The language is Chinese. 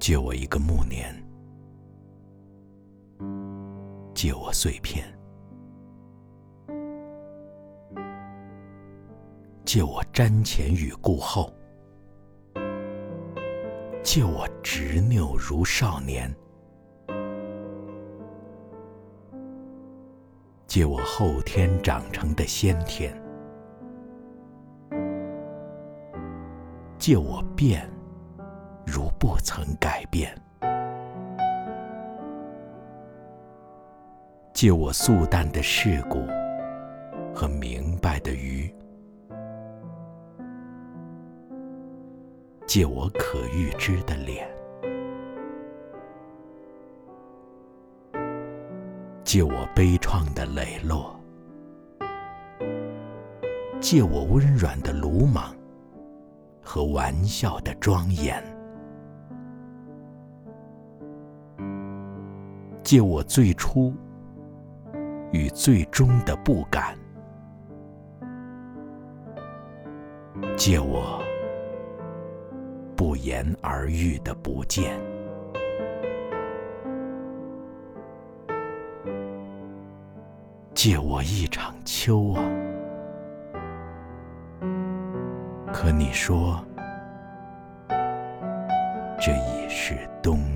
借我一个暮年，借我碎片，借我瞻前与顾后，借我执拗如少年，借我后天长成的先天，借我变。不曾改变，借我素淡的世故和明白的愚，借我可预知的脸，借我悲怆的磊落，借我温软的鲁莽和玩笑的庄严。借我最初与最终的不敢，借我不言而喻的不见，借我一场秋啊！可你说，这已是冬。